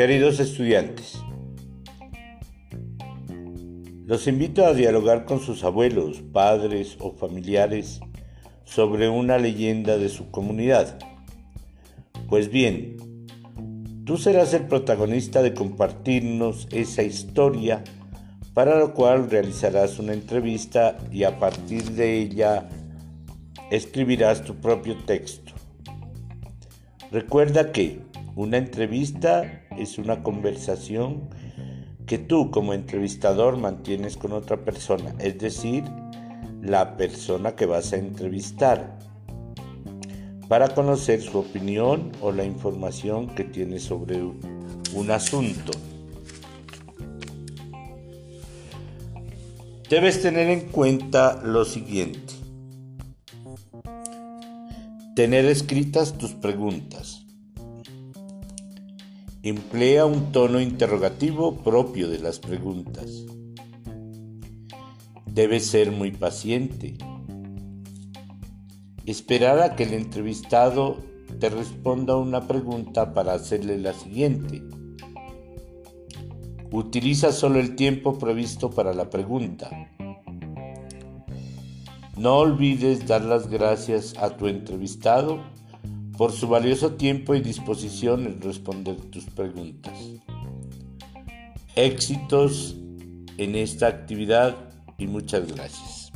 Queridos estudiantes, los invito a dialogar con sus abuelos, padres o familiares sobre una leyenda de su comunidad. Pues bien, tú serás el protagonista de compartirnos esa historia, para lo cual realizarás una entrevista y a partir de ella escribirás tu propio texto. Recuerda que una entrevista es una conversación que tú como entrevistador mantienes con otra persona, es decir, la persona que vas a entrevistar, para conocer su opinión o la información que tiene sobre un asunto. Debes tener en cuenta lo siguiente. Tener escritas tus preguntas. Emplea un tono interrogativo propio de las preguntas. Debes ser muy paciente. Esperar a que el entrevistado te responda una pregunta para hacerle la siguiente. Utiliza solo el tiempo previsto para la pregunta. No olvides dar las gracias a tu entrevistado por su valioso tiempo y disposición en responder tus preguntas. Éxitos en esta actividad y muchas gracias.